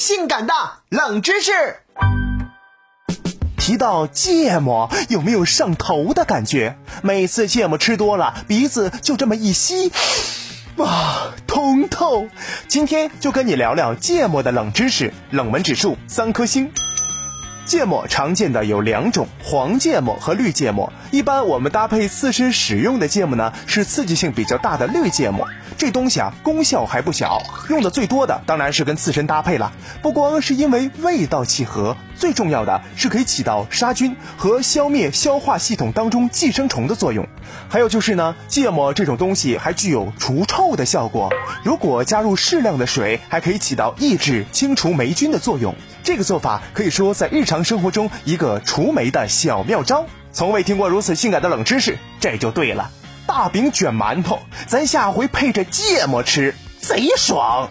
性感的冷知识。提到芥末，有没有上头的感觉？每次芥末吃多了，鼻子就这么一吸，哇，通透。今天就跟你聊聊芥末的冷知识，冷门指数三颗星。芥末常见的有两种，黄芥末和绿芥末。一般我们搭配刺身使用的芥末呢，是刺激性比较大的绿芥末。这东西啊，功效还不小，用的最多的当然是跟刺身搭配了。不光是因为味道契合，最重要的是可以起到杀菌和消灭消化系统当中寄生虫的作用。还有就是呢，芥末这种东西还具有除臭的效果，如果加入适量的水，还可以起到抑制、清除霉菌的作用。这个做法可以说在日常生活中一个除霉的小妙招。从未听过如此性感的冷知识，这就对了。大饼卷馒头，咱下回配着芥末吃，贼爽。